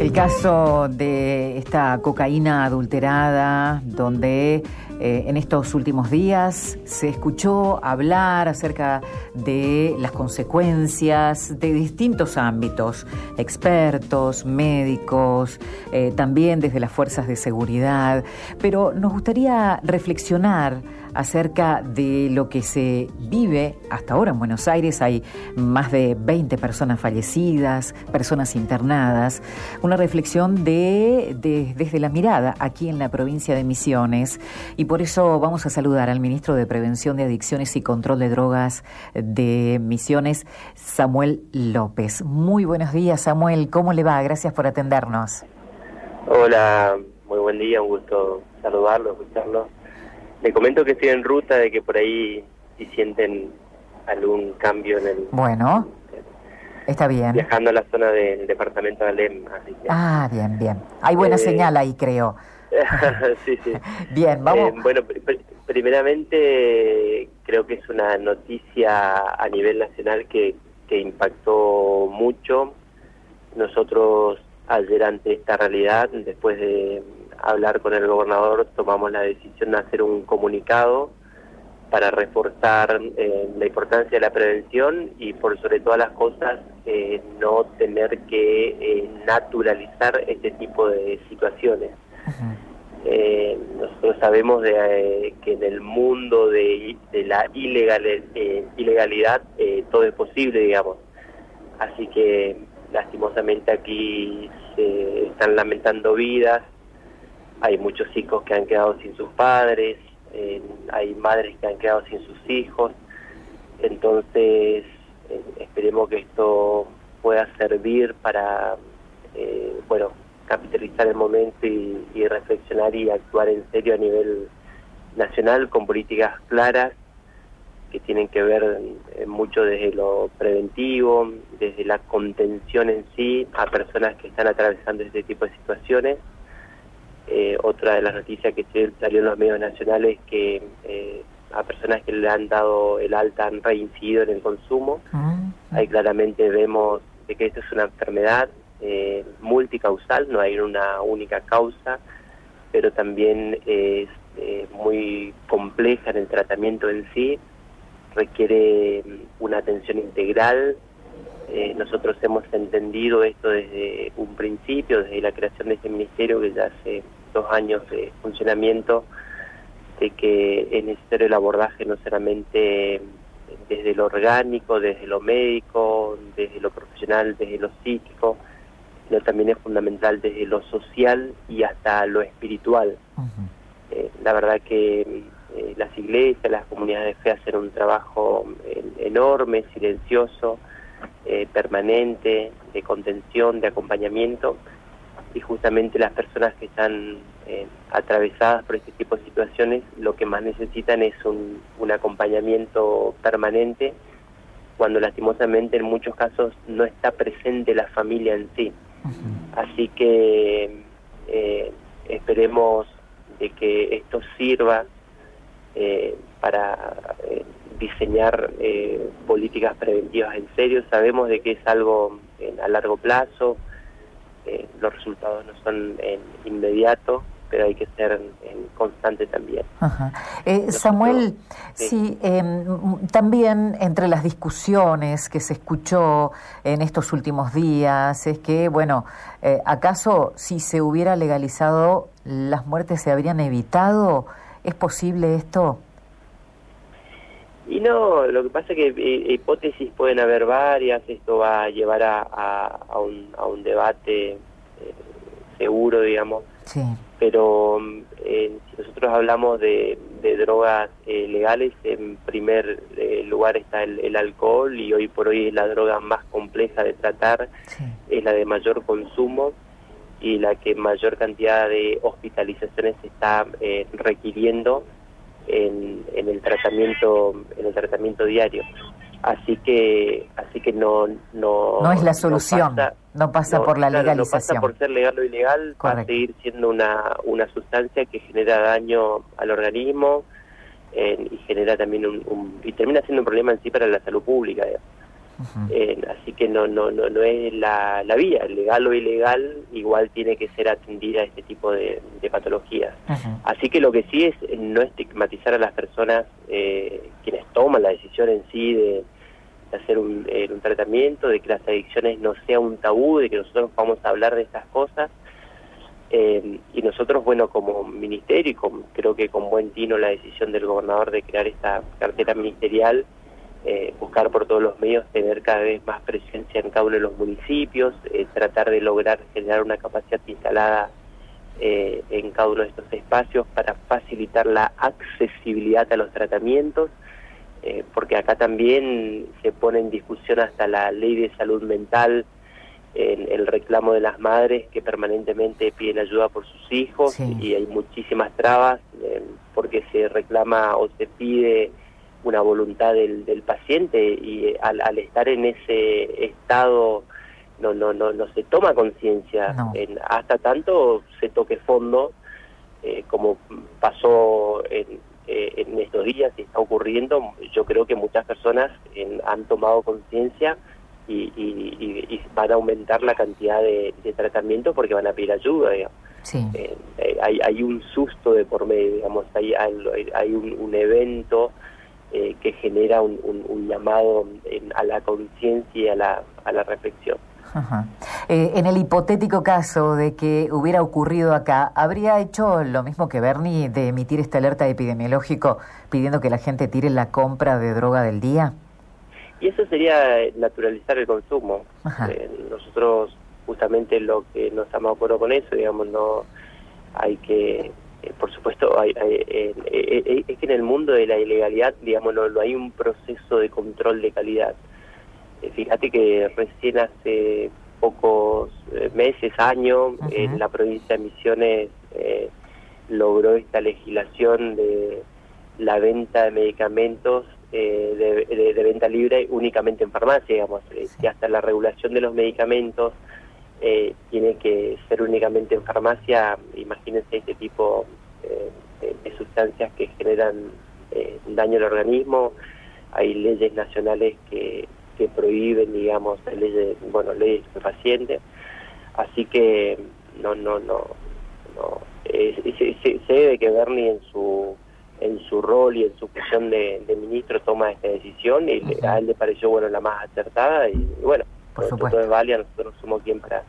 El caso de esta cocaína adulterada, donde eh, en estos últimos días se escuchó hablar acerca de las consecuencias de distintos ámbitos, expertos, médicos, eh, también desde las fuerzas de seguridad, pero nos gustaría reflexionar acerca de lo que se vive hasta ahora en Buenos Aires. Hay más de 20 personas fallecidas, personas internadas. Una reflexión de, desde la mirada aquí en la provincia de Misiones. Y por eso vamos a saludar al ministro de Prevención de Adicciones y Control de Drogas de Misiones, Samuel López. Muy buenos días, Samuel. ¿Cómo le va? Gracias por atendernos. Hola, muy buen día, un gusto saludarlo, escucharlo. Le comento que estoy en ruta, de que por ahí si sienten algún cambio en el... Bueno, está bien. Viajando a la zona del departamento de Alem. Así ah, bien, bien. Hay buena eh, señal ahí, creo. sí, sí. Bien, vamos. Eh, bueno, primeramente creo que es una noticia a nivel nacional que, que impactó mucho. Nosotros ayer ante esta realidad, después de hablar con el gobernador, tomamos la decisión de hacer un comunicado para reforzar eh, la importancia de la prevención y por sobre todas las cosas eh, no tener que eh, naturalizar este tipo de situaciones. nosotros sabemos de, que en el mundo de, de la ilegal, ilegalidad todo es posible, digamos. Así que lastimosamente aquí se están lamentando vidas, hay muchos hijos que han quedado sin sus padres, eh, hay madres que han quedado sin sus hijos, entonces eh, esperemos que esto pueda servir para, eh, bueno, capitalizar el momento y, reflexionar y actuar en serio a nivel nacional con políticas claras que tienen que ver mucho desde lo preventivo, desde la contención en sí a personas que están atravesando este tipo de situaciones eh, otra de las noticias que salió en los medios nacionales es que eh, a personas que le han dado el alta han reincidido en el consumo. Ah, Ahí claramente vemos de que esto es una enfermedad eh, multicausal, no hay una única causa, pero también es muy compleja en el tratamiento en sí, requiere mm, una atención integral. Nosotros hemos entendido esto desde un principio, desde la creación de este ministerio que ya hace dos años de funcionamiento, de que es necesario el abordaje no solamente desde lo orgánico, desde lo médico, desde lo profesional, desde lo psíquico, sino también es fundamental desde lo social y hasta lo espiritual. Eh, la verdad que eh, las iglesias, las comunidades de fe hacen un trabajo eh, enorme, silencioso, permanente, de contención, de acompañamiento, y justamente las personas que están eh, atravesadas por este tipo de situaciones lo que más necesitan es un, acompañamiento permanente cuando lastimosamente en muchos casos no está presente la familia en sí. Así que eh, esperemos de que esto sirva eh, para diseñar políticas preventivas en serio. Sabemos de que es algo a largo plazo, eh, los resultados no son en inmediato, pero hay que ser en, constante también. Eh, Samuel, sí, em, también entre las discusiones que se escuchó en estos últimos días es que, bueno, eh, ¿acaso si se hubiera legalizado las muertes se habrían evitado? ¿Es posible esto? Y no, lo que pasa es que eh, hipótesis pueden haber varias, esto va a llevar a, a, un, a un debate eh, seguro, digamos. Sí. Pero eh, si nosotros hablamos de, de drogas legales, en primer lugar está el, alcohol y hoy por hoy es la droga más compleja de tratar, es la de mayor consumo y la que mayor cantidad de hospitalizaciones está requiriendo en, el tratamiento en el tratamiento diario. Así que así que no no no es la solución no pasa, por la legalización no pasa por ser legal o ilegal va a seguir siendo una una sustancia que genera daño al organismo y genera también un, y termina siendo un problema en sí para la salud pública así que no, no, no, no es la, la, vía, legal o ilegal, igual tiene que ser atendida este tipo de, patologías. Así que lo que sí es no estigmatizar a las personas eh, quienes toman la decisión en sí de, hacer un, eh, un, tratamiento, de que las adicciones no sea un tabú, de que nosotros vamos a hablar de estas cosas. Eh, y nosotros, bueno, como ministerio, y con, creo que con buen tino la decisión del gobernador de crear esta cartera ministerial, eh, buscar por todos los medios tener cada vez más presencia en cada uno de los municipios, eh, tratar de lograr generar una capacidad instalada eh, en cada uno de estos espacios para facilitar la accesibilidad a los tratamientos, porque acá también se pone en discusión hasta la ley de salud mental, en el reclamo de las madres que permanentemente piden ayuda por sus hijos y hay muchísimas trabas porque se reclama o se pide una voluntad del, del paciente y al, al, estar en ese estado no no no no se toma conciencia hasta tanto se toque fondo eh, como pasó en, eh, en estos días y está ocurriendo yo creo que muchas personas han tomado conciencia y, y, van a aumentar la cantidad de, de tratamiento porque van a pedir ayuda Sí. Eh, hay, hay un susto de por medio digamos hay hay, un, un evento eh, que genera un, llamado a la conciencia y a la, a la reflexión. Eh, en el hipotético caso de que hubiera ocurrido acá, ¿habría hecho lo mismo que Bernie de emitir esta alerta epidemiológico pidiendo que la gente tire la compra de droga del día? Y eso sería naturalizar el consumo. Eh, nosotros justamente lo que nos estamos de acuerdo con eso, digamos, no hay que eh, por supuesto, hay, eh, eh, es que en el mundo de la ilegalidad, digamos, no, hay un proceso de control de calidad. fíjate que recién hace pocos meses, años, en la provincia de Misiones logró esta legislación de la venta de medicamentos de, venta libre únicamente en farmacia, digamos, que hasta la regulación de los medicamentos eh, tiene que ser únicamente en farmacia, imagínense este tipo eh, de, sustancias que generan eh, daño al organismo, hay leyes nacionales que, que prohíben, digamos, leyes, bueno, leyes pacientes, así que no, no, no, no se, se, debe que Bernie en su en su rol y en su función de, ministro toma esta decisión y a él le pareció bueno la más acertada y bueno por supuesto. de Valia, nosotros somos quien para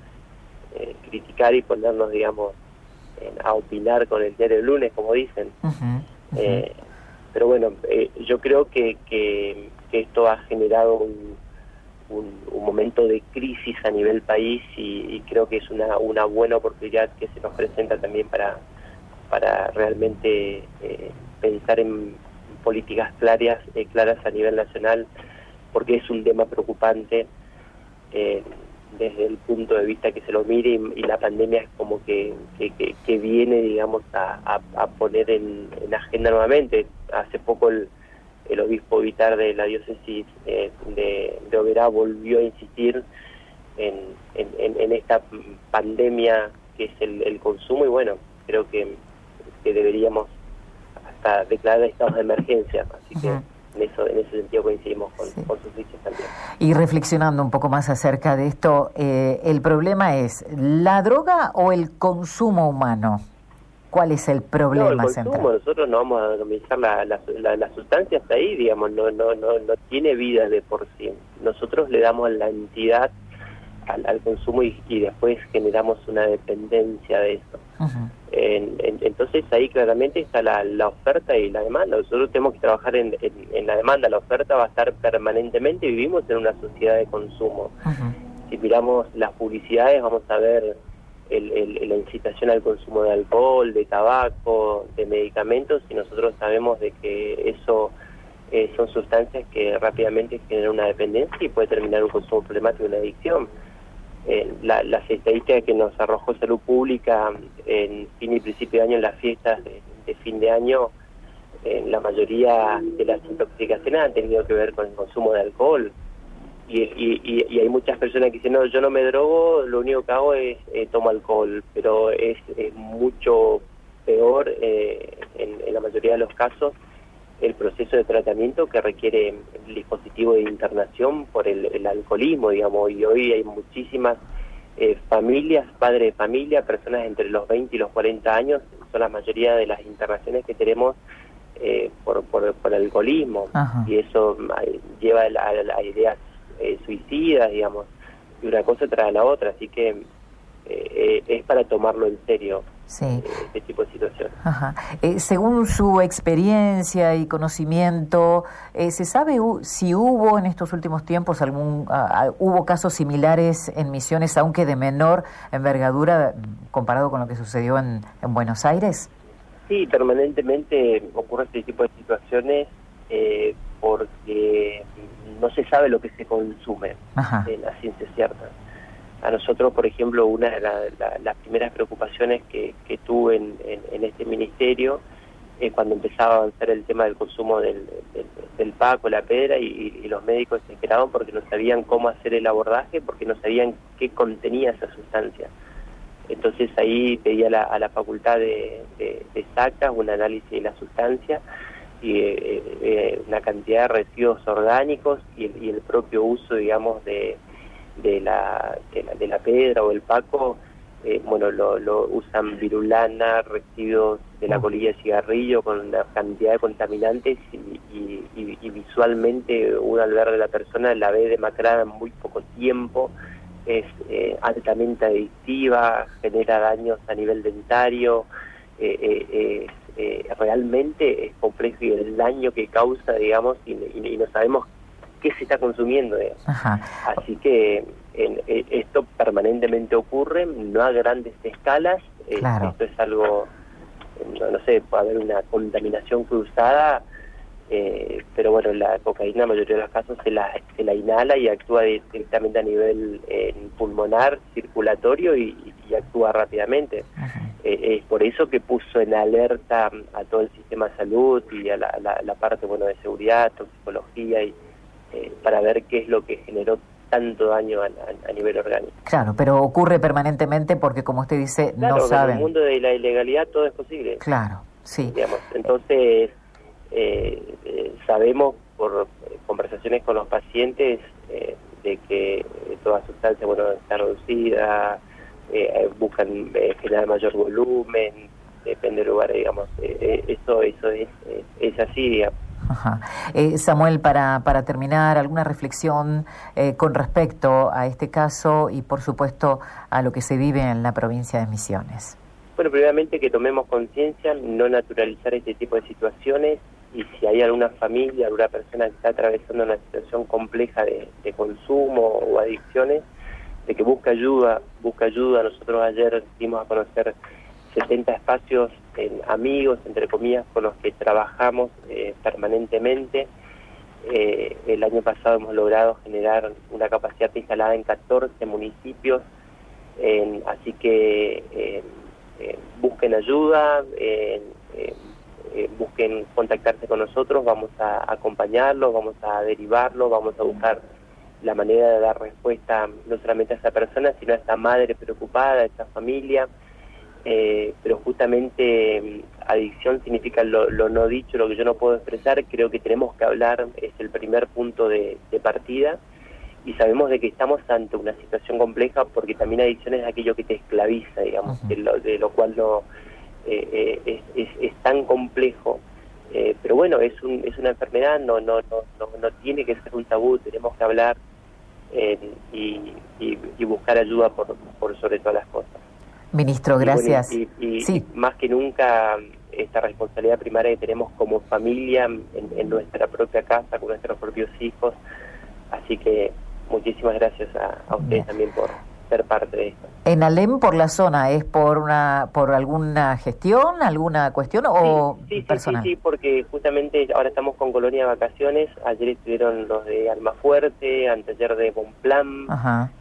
eh, criticar y ponernos, digamos, a opinar con el diario del lunes, como dicen. Eh, pero bueno, eh, yo creo que, que, esto ha generado un, un, momento de crisis a nivel país y, creo que es una, una buena oportunidad que se nos presenta también para, para realmente pensar en políticas claras, claras a nivel nacional, porque es un tema preocupante eh, desde el punto de vista que se lo mire y, la pandemia es como que, que, viene, digamos, a, poner en, agenda nuevamente. Hace poco el, obispo Vitar de la diócesis eh, de, de Oberá volvió a insistir en, en, en, esta pandemia que es el, el consumo y bueno, creo que, que deberíamos hasta declarar estados de emergencia. Que en, eso, en ese sentido coincidimos con, sus dichos también. Y reflexionando un poco más acerca de esto, eh, el problema es la droga o el consumo humano. ¿Cuál es el problema no, el consumo, Nosotros no vamos a comenzar la, la, la, sustancia hasta ahí, digamos, no, no, no, no tiene vida de por sí. Nosotros le damos la entidad al, consumo y, después generamos una dependencia de eso. Entonces ahí claramente está la, oferta y la demanda. Nosotros tenemos que trabajar en, la demanda. La oferta va a estar permanentemente. Vivimos en una sociedad de consumo. Si miramos las publicidades vamos a ver el, la incitación al consumo de alcohol, de tabaco, de medicamentos y nosotros sabemos de que eso eh, son sustancias que rápidamente generan una dependencia y puede terminar un consumo problemático, una adicción eh, las estadísticas que nos arrojó Salud Pública en fin y principio de año en las fiestas de, fin de año, en la mayoría de las intoxicaciones han tenido que ver con el consumo de alcohol. Y, y, hay muchas personas que dicen, no, yo no me drogo, lo único que hago es eh, tomo alcohol, pero es, mucho peor eh, en, la mayoría de los casos el proceso de tratamiento que requiere el dispositivo de internación por el, alcoholismo, digamos, y hoy hay muchísimas eh, familias, padres de familia, personas entre los 20 y los 40 años, son la mayoría de las internaciones que tenemos eh, por, por, por, alcoholismo, y eso eh, lleva a, ideas suicidas, digamos, y una cosa tras la otra, así que es para tomarlo en serio sí. Eh, este tipo de situaciones. Eh, según su experiencia y conocimiento, eh, ¿se sabe si hubo en estos últimos tiempos algún hubo casos similares en Misiones, aunque de menor envergadura comparado con lo que sucedió en, en Buenos Aires? Sí, permanentemente ocurre este tipo de situaciones porque no se sabe lo que se consume en la ciencia cierta. A nosotros, por ejemplo, una de las primeras preocupaciones que, tuve en, este ministerio es cuando empezaba a avanzar el tema del consumo del, paco, la pedra, y, los médicos se esperaban porque no sabían cómo hacer el abordaje, porque no sabían qué contenía esa sustancia. Entonces ahí pedía a la facultad de, de, un análisis de la sustancia y eh, eh, una cantidad de residuos orgánicos y el propio uso, digamos, de de la, de la, pedra o el paco, eh, bueno, lo, usan virulana, residuos de la colilla de cigarrillo con una cantidad de contaminantes y, visualmente uno al ver de la persona la ve demacrada en muy poco tiempo, es eh, altamente adictiva, genera daños a nivel dentario, eh, realmente es complejo y el daño que causa, digamos, y, y no sabemos qué se está consumiendo. Así que e, esto permanentemente ocurre, no a grandes escalas, eh, esto es algo, no, sé, puede haber una contaminación cruzada, eh, pero bueno, la cocaína en la mayoría de los casos se la, se la inhala y actúa directamente a nivel pulmonar, circulatorio y, actúa rápidamente. Eh, es por eso que puso en alerta a todo el sistema de salud y a la, la parte bueno de seguridad, toxicología y eh, para ver qué es lo que generó tanto daño a, nivel orgánico. Claro, pero ocurre permanentemente porque, como usted dice, no saben. En el mundo de la ilegalidad todo es posible. Claro, sí. Digamos, entonces, eh, eh, sabemos por conversaciones con los pacientes de que toda sustancia, bueno, está reducida, buscan generar mayor volumen, depende del lugar, digamos. eso, eso es, es así, digamos. Eh, Samuel, para, para terminar, ¿alguna reflexión eh, con respecto a este caso y, por supuesto, a lo que se vive en la provincia de Misiones? Bueno, primeramente que tomemos conciencia, no naturalizar este tipo de situaciones y si hay alguna familia, alguna persona que está atravesando una situación compleja de, consumo o adicciones, de que busque ayuda, busque ayuda. Nosotros ayer dimos a conocer 70 espacios amigos, entre comillas, con los que trabajamos eh, permanentemente. Eh, el año pasado hemos logrado generar una capacidad instalada en 14 municipios, así que eh, busquen ayuda, busquen contactarse con nosotros, vamos a acompañarlos, vamos a derivarlos, vamos a buscar la manera de dar respuesta no solamente a esa persona, sino a esa madre preocupada, a esa familia. Eh, pero justamente mm, adicción significa lo, no dicho, lo que yo no puedo expresar, creo que tenemos que hablar, es el primer punto de, partida y sabemos de que estamos ante una situación compleja porque también adicción es aquello que te esclaviza, digamos, de, lo, cual no eh, eh, es, tan complejo. pero bueno, es, un, es una enfermedad, no, no, no, no, tiene que ser un tabú, tenemos que hablar y, y, buscar ayuda por, por sobre todas las cosas. Ministro, gracias. Y, más que nunca esta responsabilidad primaria que tenemos como familia en, nuestra propia casa, con nuestros propios hijos. Así que muchísimas gracias a, ustedes también por ser parte de esto. ¿En Alem por la zona es por una por alguna gestión, alguna cuestión o sí, personal? Sí, sí, porque justamente ahora estamos con colonia de vacaciones. Ayer estuvieron los de Almafuerte, anteayer de Bonplan. Ajá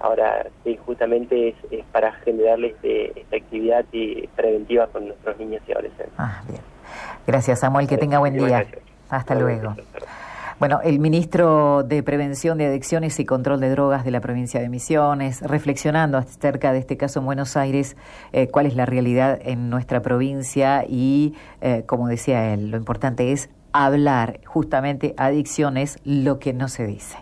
ahora sí, justamente es, para generarles este, esta actividad y preventiva con nuestros niños y adolescentes. Ah, bien. Gracias, Samuel, que tenga buen día. Hasta luego. Bueno, el ministro de Prevención de Adicciones y Control de Drogas de la provincia de Misiones, reflexionando acerca de este caso en Buenos Aires, eh, cuál es la realidad en nuestra provincia y, eh, como decía él, lo importante es hablar, justamente adicción es lo que no se dice.